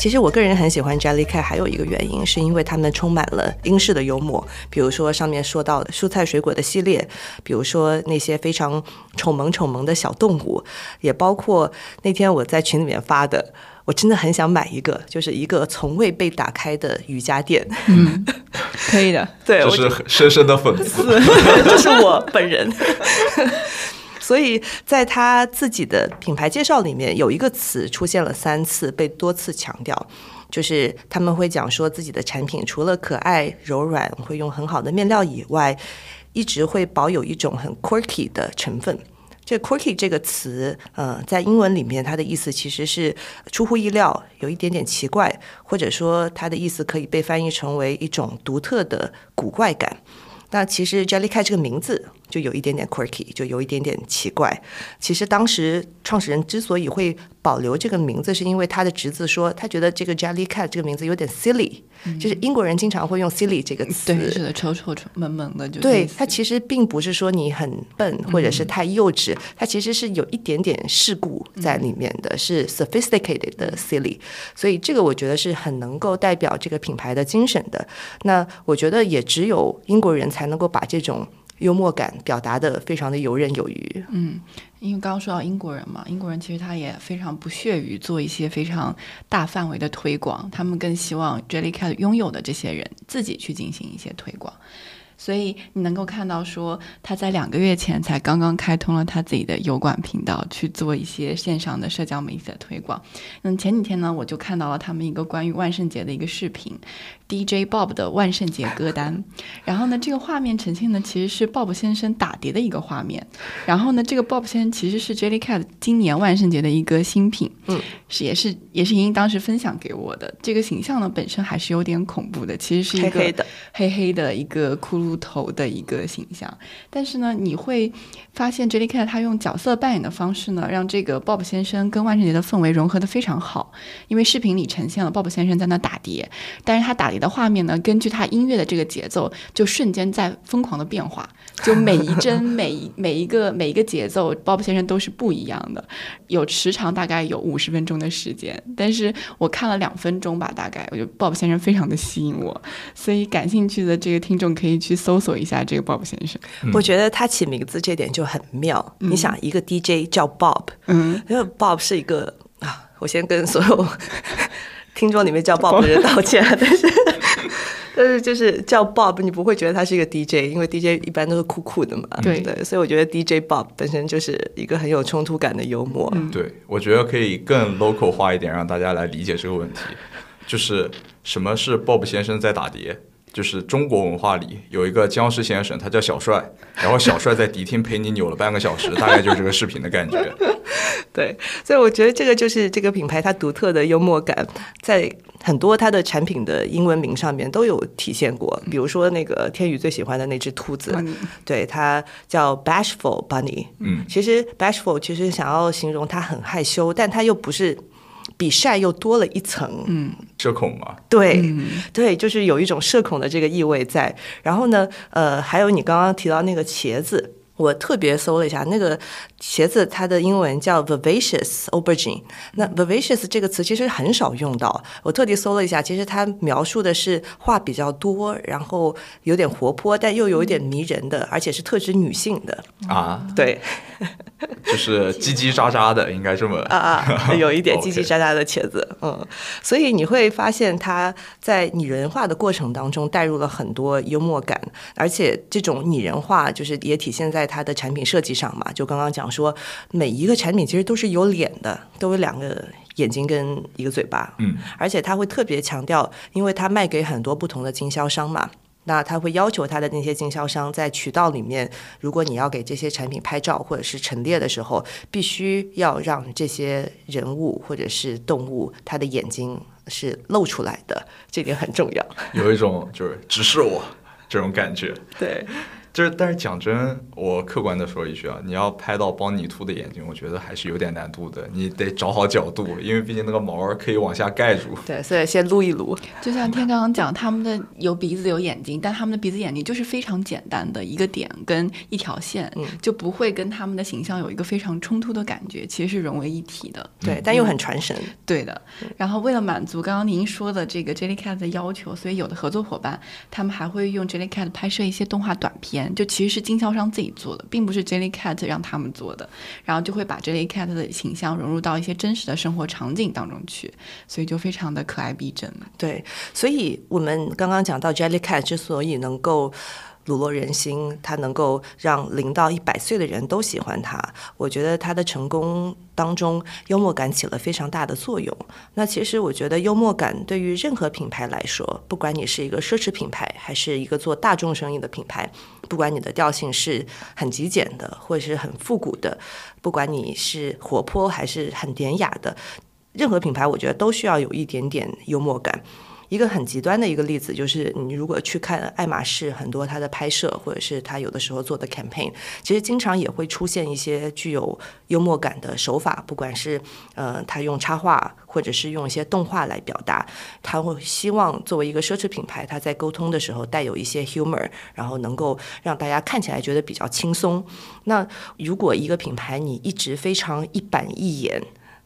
其实我个人很喜欢 Jellycat，还有一个原因是因为他们充满了英式的幽默，比如说上面说到的蔬菜水果的系列，比如说那些非常丑萌丑萌的小动物，也包括那天我在群里面发的，我真的很想买一个，就是一个从未被打开的瑜伽垫。嗯，可以的。对，这我是深深的粉丝。这是我本人。所以在他自己的品牌介绍里面，有一个词出现了三次，被多次强调，就是他们会讲说自己的产品除了可爱柔软，会用很好的面料以外，一直会保有一种很 quirky 的成分。这 quirky 这个词，呃，在英文里面，它的意思其实是出乎意料，有一点点奇怪，或者说它的意思可以被翻译成为一种独特的古怪感。那其实 Jellycat 这个名字就有一点点 quirky，就有一点点奇怪。其实当时创始人之所以会保留这个名字，是因为他的侄子说，他觉得这个 Jellycat 这个名字有点 silly，、就是英国人经常会用 silly 这个词。对，是的，丑丑丑萌萌的，就对类似它其实并不是说你很笨或者是太幼稚，它其实是有一点点世故在里面的，是 sophisticated 的 silly，所以这个我觉得是很能够代表这个品牌的精神的。那我觉得也只有英国人才能够把这种幽默感表达的非常的游刃有余。嗯因为刚刚说到英国人嘛，英国人其实他也非常不屑于做一些非常大范围的推广，他们更希望 Jellycat 拥有的这些人自己去进行一些推广。所以你能够看到说，他在两个月前才刚刚开通了他自己的油管频道，去做一些线上的社交媒体的推广。嗯，前几天呢，我就看到了他们一个关于万圣节的一个视频，DJ Bob 的万圣节歌单。然后呢，这个画面呈现的其实是 Bob 先生打碟的一个画面。然后呢，这个 Bob 先生其实是 Jellycat 今年万圣节的一个新品，嗯，是也是也是莹莹当时分享给我的。这个形象呢本身还是有点恐怖的，其实是一个黑黑的，黑黑的一个骷髅头的一个形象。但是呢，你会发现 Jellycat 他用角色扮演的方式呢，让这个 Bob 先生跟万圣节的氛围融合的非常好。因为视频里呈现了 Bob 先生在那打碟，但是他打碟的画面呢，根据他音乐的这个节奏，就瞬间在疯狂的变化。就每一帧、每一每一个每一个节奏，Bob 先生都是不一样的。有时长大概有五十分钟的时间，但是我看了两分钟吧，大概我觉得 Bob 先生非常的吸引我，所以感兴趣的这个听众可以去搜索一下这个 Bob 先生。我觉得他起名字这点就很妙。你想，一个 DJ 叫 Bob，嗯，因为 Bob 是一个啊，我先跟所有 听众里面叫 Bob 的人道歉，啊 但是 但是就是叫 Bob，你不会觉得他是一个 DJ，因为 DJ 一般都是酷酷的嘛，对对，所以我觉得 DJ Bob 本身就是一个很有冲突感的幽默。对，我觉得可以更 local 化一点，让大家来理解这个问题。就是什么是 Bob 先生在打碟？就是中国文化里有一个僵尸先生，他叫小帅，然后小帅在迪厅陪你扭了半个小时，大概就是这个视频的感觉。对，所以我觉得这个就是这个品牌它独特的幽默感，在很多它的产品的英文名上面都有体现过。比如说那个天宇最喜欢的那只兔子，嗯对，它叫 Bashful Bunny。嗯，其实 Bashful 其实想要形容它很害羞，但它又不是比晒又多了一层。嗯，社恐嘛，对，对，就是有一种社恐的这个意味在。然后呢，呃，还有你刚刚提到那个茄子。我特别搜了一下，那个茄子它的英文叫 vivacious aubergine。那 vivacious 这个词其实很少用到，我特地搜了一下，其实它描述的是话比较多，然后有点活泼，但又有一点迷人的，而且是特指女性的。啊，对，就是叽叽喳喳的，应该这么啊啊，有一点叽叽喳喳的茄子，嗯，所以你会发现它在拟人化的过程当中带入了很多幽默感，而且这种拟人化就是也体现在它的产品设计上嘛。就刚刚讲说，每一个产品其实都是有脸的，都有两个眼睛跟一个嘴巴，嗯，而且他会特别强调，因为他卖给很多不同的经销商嘛。那他会要求他的那些经销商在渠道里面，如果你要给这些产品拍照或者是陈列的时候，必须要让这些人物或者是动物，它的眼睛是露出来的，这点很重要。有一种就是直视我这种感觉。对，就是，但是讲真，我客观的说一句啊，你要拍到邦尼兔的眼睛，我觉得还是有点难度的。你得找好角度，因为毕竟那个毛儿可以往下盖住。对，所以先撸一撸。就像天刚刚讲，他们的有鼻子有眼睛，但他们的鼻子眼睛就是非常简单的一个点跟一条线，嗯就不会跟他们的形象有一个非常冲突的感觉，其实是融为一体的。对，但又很传神。对的，然后为了满足刚刚您说的这个 Jellycat 的要求，所以有的合作伙伴他们还会用 Jellycat 拍摄一些动画短片，就其实是经销商自己做的，并不是 Jellycat 让他们做的，然后就会把 Jellycat 的形象融入到一些真实的生活场景当中去，所以就非常的可爱逼真。对，所以我们刚刚讲到 Jellycat 之所以能够笼络人心，它能够让零到一百岁的人都喜欢它，我觉得它的成功当中，幽默感起了非常大的作用。那其实我觉得幽默感对于任何品牌来说，不管你是一个奢侈品牌，还是一个做大众生意的品牌，不管你的调性是很极简的，或者是很复古的，不管你是活泼还是很典雅的，任何品牌我觉得都需要有一点点幽默感。一个很极端的一个例子就是，你如果去看爱马仕很多它的拍摄，或者是它有的时候做的 campaign，其实经常也会出现一些具有幽默感的手法，不管是呃，他用插画，或者是用一些动画来表达，他会希望作为一个奢侈品牌，他在沟通的时候带有一些 humor，然后能够让大家看起来觉得比较轻松。那如果一个品牌你一直非常一板一眼，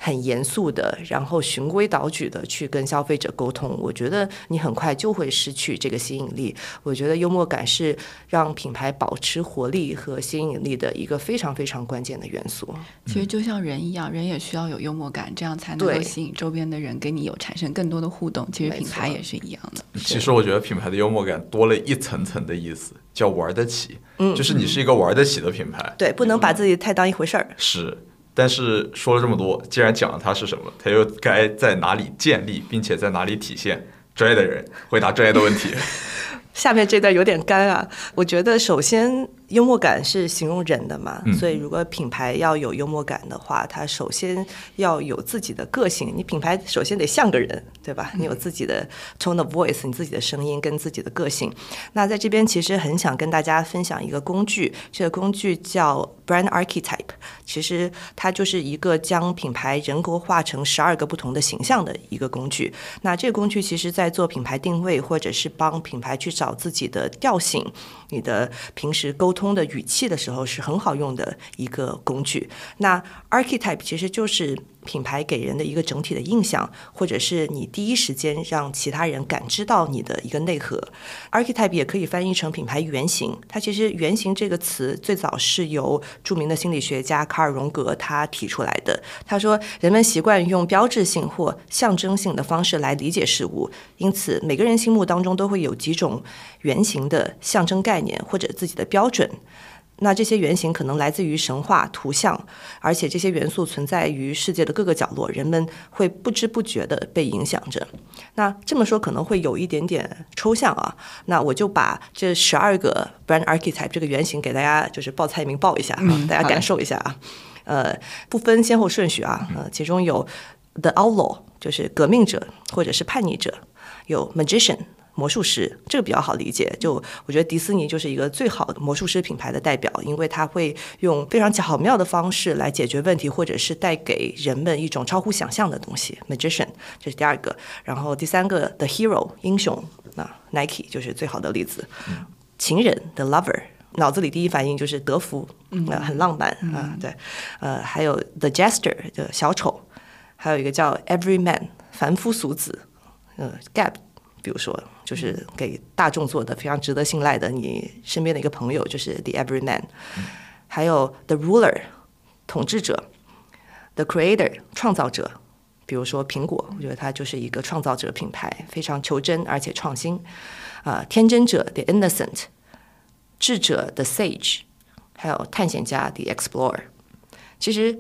很严肃的，然后循规蹈矩的去跟消费者沟通，我觉得你很快就会失去这个吸引力。我觉得幽默感是让品牌保持活力和吸引力的一个非常非常关键的元素。其实就像人一样，人也需要有幽默感，这样才能够吸引周边的人跟你有产生更多的互动。其实品牌也是一样的。其实我觉得品牌的幽默感多了一层层的意思，叫玩得起。嗯，就是你是一个玩得起的品牌。对，不能把自己太当一回事儿。是，但是说了这么多，既然讲了它是什么，它又该在哪里建立，并且在哪里体现？专业的人回答专业的问题。下面这段有点干啊，我觉得首先幽默感是形容人的嘛，嗯所以如果品牌要有幽默感的话，它首先要有自己的个性。你品牌首先得像个人，对吧？你有自己的 tone of voice，你自己的声音跟自己的个性。那在这边其实很想跟大家分享一个工具，这个工具叫 brand archetype，其实它就是一个将品牌人格化成十二个不同的形象的一个工具。那这个工具其实在做品牌定位，或者是帮品牌去找自己的调性、你的平时沟通的语气的时候，是很好用的一个工具。那 archetype 其实就是品牌给人的一个整体的印象，或者是你第一时间让其他人感知到你的一个内核。archetype 也可以翻译成品牌原型。它其实“原型”这个词最早是由著名的心理学家卡尔荣格他提出来的。他说，人们习惯用标志性或象征性的方式来理解事物，因此每个人心目当中都会有几种原型的象征概念或者自己的标准。那这些原型可能来自于神话、图像，而且这些元素存在于世界的各个角落，人们会不知不觉地被影响着。那这么说可能会有一点点抽象啊，那我就把这十二个 brand archetype 这个原型给大家就是报菜名报一下啊，大家感受一下啊。呃，不分先后顺序啊，呃，其中有 the outlaw 就是革命者或者是叛逆者，有 magician。魔术师这个比较好理解，就我觉得迪士尼就是一个最好的魔术师品牌的代表，因为它会用非常巧妙的方式来解决问题，或者是带给人们一种超乎想象的东西。Magician 这是第二个，然后第三个 The Hero 英雄，那 Nike 就是最好的例子。情人 The Lover，脑子里第一反应就是德芙，呃，很浪漫啊、对，呃，还有 The Jester 的小丑，还有一个叫 Everyman 凡夫俗子，呃，Gap。比如说，就是给大众做的非常值得信赖的，你身边的一个朋友就是 The Everyman，、还有 The Ruler 统治者，the creator 创造者，比如说苹果，我觉得它就是一个创造者品牌，非常求真而且创新。啊，天真者 the innocent，智者 the sage，还有探险家 the explorer。其实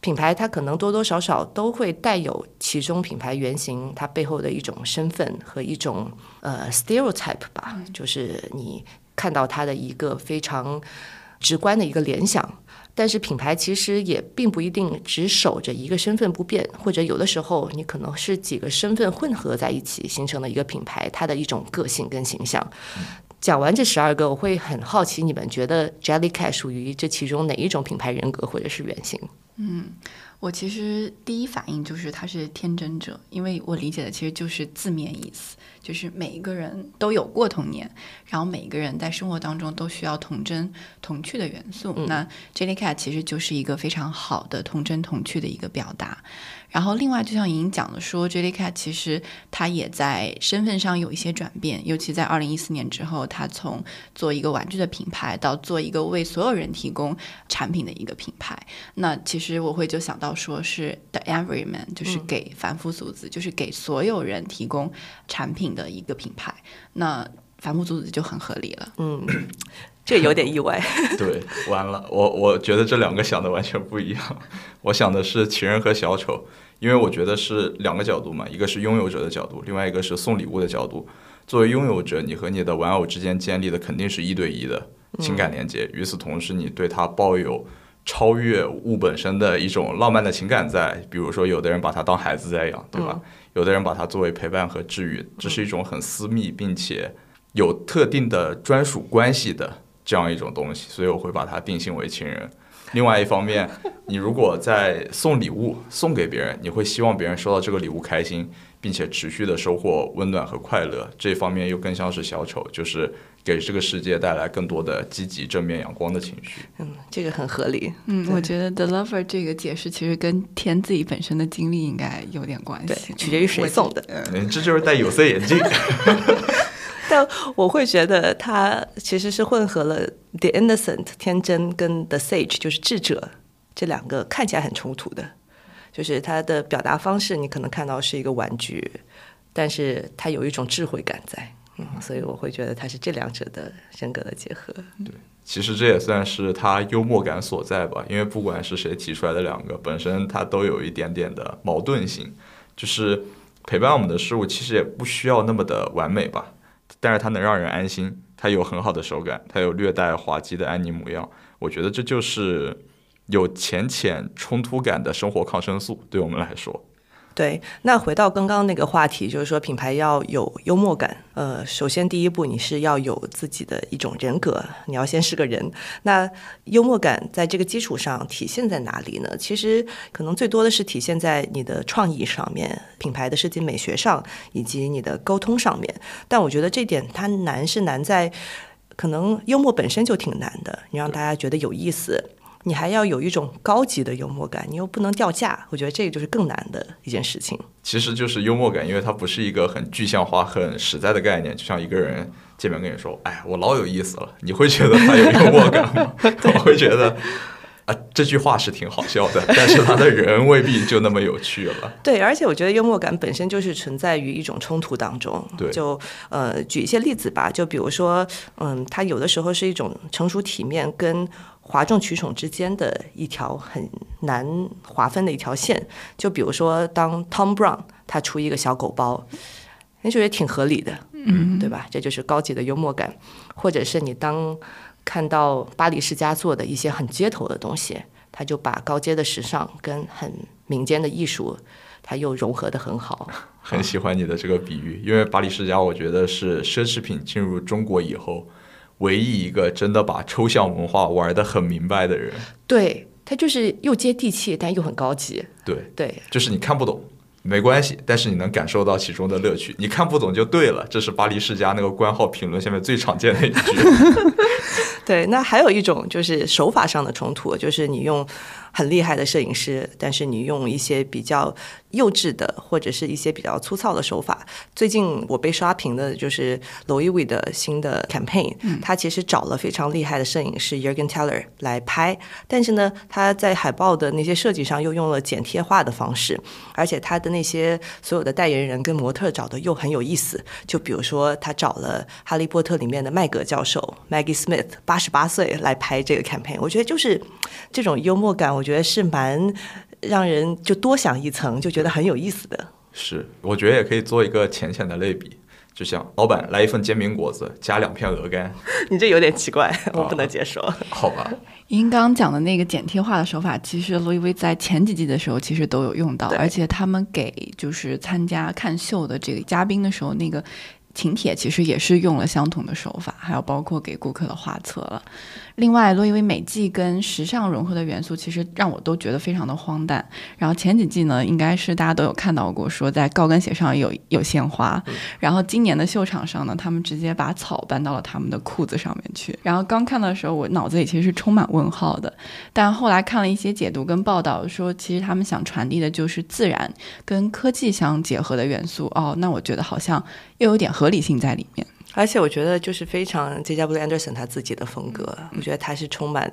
品牌它可能多多少少都会带有其中品牌原型它背后的一种身份和一种呃 stereotype 吧，就是你看到它的一个非常直观的一个联想。但是品牌其实也并不一定只守着一个身份不变，或者有的时候你可能是几个身份混合在一起形成的一个品牌，它的一种个性跟形象。讲完这十二个，我会很好奇，你们觉得 Jellycat 属于这其中哪一种品牌人格或者是原型？嗯，我其实第一反应就是他是天真者，因为我理解的其实就是字面意思，就是每一个人都有过童年，然后每一个人在生活当中都需要童真童趣的元素。那 Jellycat 其实就是一个非常好的童真童趣的一个表达。然后，另外，就像莹莹讲的说，Jellycat 其实它也在身份上有一些转变，尤其在二零一四年之后，它从做一个玩具的品牌到做一个为所有人提供产品的一个品牌。那其实我会就想到说是 The Everyman，就是给凡夫俗子，就是给所有人提供产品的一个品牌。那凡夫俗子就很合理了。嗯，这有点意外。对，完了，我我觉得这两个想的完全不一样。我想的是情人和小丑，因为我觉得是两个角度嘛，一个是拥有者的角度，另外一个是送礼物的角度。作为拥有者，你和你的玩偶之间建立的肯定是一对一的情感连接，与此同时，你对他抱有超越物本身的一种浪漫的情感在。比如说，有的人把它当孩子在养，对吧？有的人把它作为陪伴和治愈，这是一种很私密并且有特定的专属关系的这样一种东西，所以我会把它定性为情人。另外一方面，你如果在送礼物送给别人，你会希望别人收到这个礼物开心，并且持续的收获温暖和快乐。这方面又更像是小丑，就是给这个世界带来更多的积极、正面、阳光的情绪。嗯，这个很合理。嗯，我觉得 The Lover 这个解释其实跟天自己本身的经历应该有点关系，取决于谁送的。嗯，这就是戴有色眼镜。但我会觉得它其实是混合了 the innocent 天真跟 the sage 就是智者这两个看起来很冲突的，就是它的表达方式，你可能看到是一个玩具，但是它有一种智慧感在，嗯，所以我会觉得它是这两者的人格的结合。对，其实这也算是他幽默感所在吧，因为不管是谁提出来的两个，本身它都有一点点的矛盾性，就是陪伴我们的事物其实也不需要那么的完美吧。但是它能让人安心，它有很好的手感，它有略带滑稽的安妮模样，我觉得这就是有浅浅冲突感的生活抗生素，对我们来说。对，那回到刚刚那个话题，就是说品牌要有幽默感。呃，首先第一步你是要有自己的一种人格，你要先是个人。那幽默感在这个基础上体现在哪里呢？其实可能最多的是体现在你的创意上面、品牌的设计美学上，以及你的沟通上面。但我觉得这点它难是难在，可能幽默本身就挺难的，你让大家觉得有意思。你还要有一种高级的幽默感，你又不能掉价，我觉得这个就是更难的一件事情。其实就是幽默感，因为它不是一个很具象化、很实在的概念。就像一个人见面跟你说：“哎，我老有意思了。”你会觉得他有幽默感吗？我会觉得啊，这句话是挺好笑的，但是他的人未必就那么有趣了。对，而且我觉得幽默感本身就是存在于一种冲突当中。对，就呃，举一些例子吧，就比如说，嗯，它有的时候是一种成熟体面跟。哗众取宠之间的一条很难划分的一条线，就比如说，当 Tom Brown 他出一个小狗包，你觉得挺合理的，嗯，对吧？这就是高级的幽默感。或者是你当看到巴黎世家做的一些很街头的东西，他就把高阶的时尚跟很民间的艺术，他又融合的很好。很喜欢你的这个比喻，因为巴黎世家，我觉得是奢侈品进入中国以后。唯一一个真的把抽象文化玩得很明白的人，对他就是又接地气，但又很高级。对对，就是你看不懂没关系，但是你能感受到其中的乐趣。你看不懂就对了，这是巴黎世家那个官号评论下面最常见的一句。对，那还有一种就是手法上的冲突，就是你用很厉害的摄影师，但是你用一些比较幼稚的或者是一些比较粗糙的手法。最近我被刷屏的就是 V 的新的 campaign，他其实找了非常厉害的摄影师 Jurgen Teller 来拍，但是呢，他在海报的那些设计上又用了剪贴画的方式，而且他的那些所有的代言人跟模特找的又很有意思。就比如说，他找了《哈利波特》里面的麦格教授 Maggie Smith，八十八岁来拍这个 campaign，我觉得就是这种幽默感，我觉得是蛮让人就多想一层，就觉得很有意思的。是，我觉得也可以做一个浅浅的类比，就像老板来一份煎饼果子，加两片鹅肝，你这有点奇怪，我不能接受。好吧？您刚刚讲的那个剪贴画的手法，其实罗意威在前几季的时候其实都有用到，而且他们给就是参加看秀的这个嘉宾的时候，那个请帖其实也是用了相同的手法，还有包括给顾客的画册了。另外，罗意威每季跟时尚融合的元素，其实让我都觉得非常的荒诞。然后前几季呢，应该是大家都有看到过，说在高跟鞋上有有鲜花。然后今年的秀场上呢，他们直接把草搬到了他们的裤子上面去。然后刚看的时候，我脑子里其实是充满问号的。但后来看了一些解读跟报道，说其实他们想传递的就是自然跟科技相结合的元素。哦，那我觉得好像又有点合理性在里面。而且我觉得就是非常 J.W. Anderson 他自己的风格，我觉得他是充满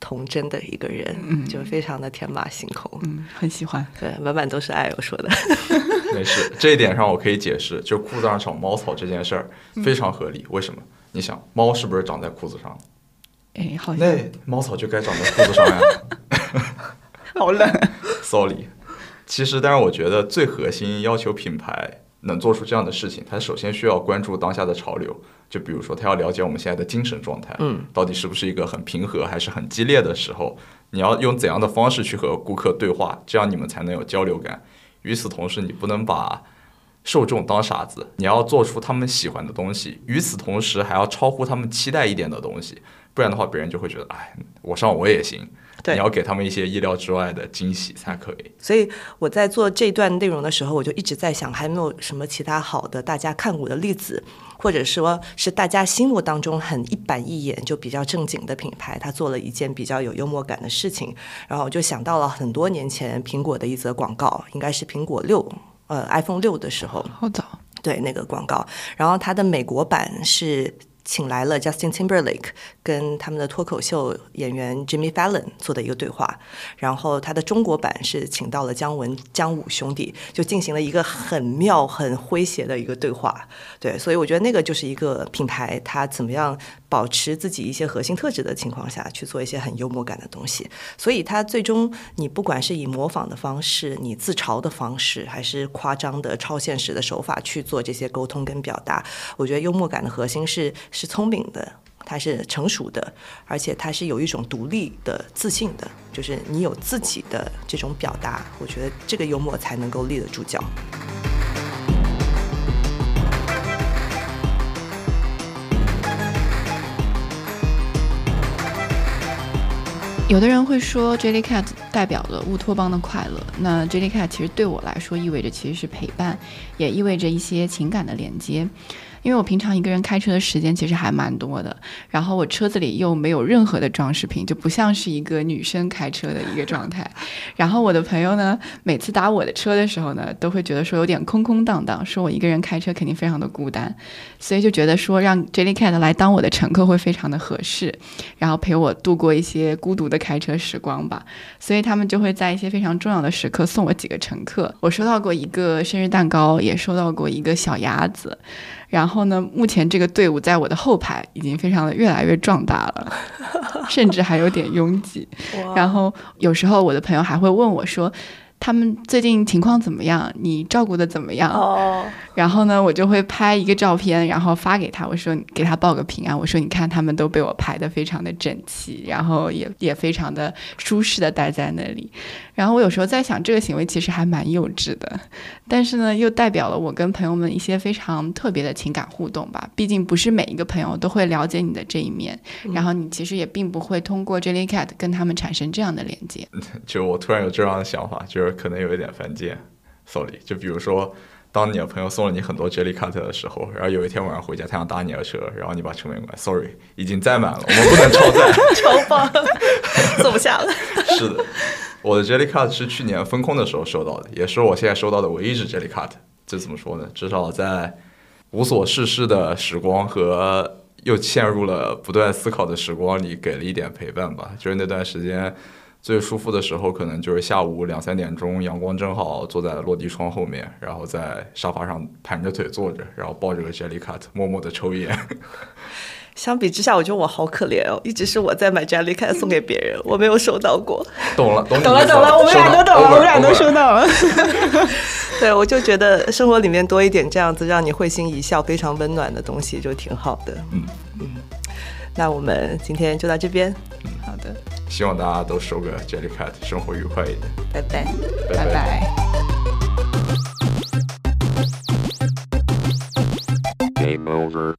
童真的一个人，就非常的天马行空。嗯，很喜欢。对，满满都是爱，我说的。没事，这一点上我可以解释，就裤子上长猫草这件事儿非常合理。为什么？你想，猫是不是长在裤子上？哎，好像那猫草就该长在裤子上呀。好冷。Sorry，其实，但是我觉得最核心要求品牌能做出这样的事情，他首先需要关注当下的潮流。就比如说，他要了解我们现在的精神状态，嗯，到底是不是一个很平和还是很激烈的时候，你要用怎样的方式去和顾客对话，这样你们才能有交流感。与此同时，你不能把受众当傻子，你要做出他们喜欢的东西，与此同时还要超乎他们期待一点的东西，不然的话，别人就会觉得，哎，我上我也行。对你要给他们一些意料之外的惊喜才可以。所以我在做这段内容的时候，我就一直在想，还没有什么其他好的大家看过的例子，或者说是大家心目当中很一板一眼就比较正经的品牌，他做了一件比较有幽默感的事情。然后我就想到了很多年前苹果的一则广告，应该是苹果六呃 iPhone 六的时候，好早。对那个广告，然后它的美国版是请来了 Justin Timberlake 跟他们的脱口秀演员 Jimmy Fallon 做的一个对话，然后他的中国版是请到了姜文、姜武兄弟，就进行了一个很妙、很诙谐的一个对话。对，所以我觉得那个就是一个品牌，它怎么样保持自己一些核心特质的情况下去做一些很幽默感的东西。所以它最终你不管是以模仿的方式、你自嘲的方式，还是夸张的超现实的手法去做这些沟通跟表达，我觉得幽默感的核心是是聪明的。它是成熟的，而且它是有一种独立的自信的，就是你有自己的这种表达，我觉得这个幽默才能够立得住脚。有的人会说 Jellycat 代表了乌托邦的快乐，那 Jellycat 其实对我来说意味着其实是陪伴，也意味着一些情感的连接。因为我平常一个人开车的时间其实还蛮多的，然后我车子里又没有任何的装饰品，就不像是一个女生开车的一个状态。然后我的朋友呢，每次打我的车的时候呢，都会觉得说有点空空荡荡，说我一个人开车肯定非常的孤单，所以就觉得说让 Jellycat 来当我的乘客会非常的合适，然后陪我度过一些孤独的开车时光吧。所以他们就会在一些非常重要的时刻送我几个乘客。我收到过一个生日蛋糕，也收到过一个小鸭子。然后呢，目前这个队伍在我的后排已经非常的越来越壮大了，甚至还有点拥挤。然后有时候我的朋友还会问我说。他们最近情况怎么样？你照顾的怎么样？哦，然后呢，我就会拍一个照片，然后发给他，我说给他报个平安，我说你看他们都被我排得非常的整齐，然后也也非常的舒适的待在那里。然后我有时候在想，这个行为其实还蛮幼稚的，但是呢，又代表了我跟朋友们一些非常特别的情感互动吧。毕竟不是每一个朋友都会了解你的这一面，然后你其实也并不会通过 Jellycat 跟他们产生这样的连接。就我突然有这样的想法，就是可能有一点犯贱，sorry。就比如说当你的朋友送了你很多 Jellycat 的时候，然后有一天晚上回家，他想搭你的车，然后你把车门关，sorry，已经载满了，我们不能超载。超棒，坐不下了。是的，我的 Jellycat 是去年风控的时候收到的，也是我现在收到的唯一一只 Jellycat。这怎么说呢？至少在无所事事的时光和又陷入了不断思考的时光里，给了一点陪伴吧。就是那段时间。最舒服的时候，可能就是下午两三点钟，阳光正好，坐在落地窗后面，然后在沙发上盘着腿坐着，然后抱着个 Jellycat，默默的抽烟。相比之下，我觉得我好可怜哦，一直是我在买 Jellycat 送给别人，我没有收到过。懂了，懂了，懂了，我们俩都懂了，我们俩都收到了。对，我就觉得生活里面多一点这样子让你会心一笑、非常温暖的东西，就挺好的。嗯嗯。那我们今天就到这边。好的，希望大家都收个 Jellycat，生活愉快一点。拜拜，拜拜。Game over.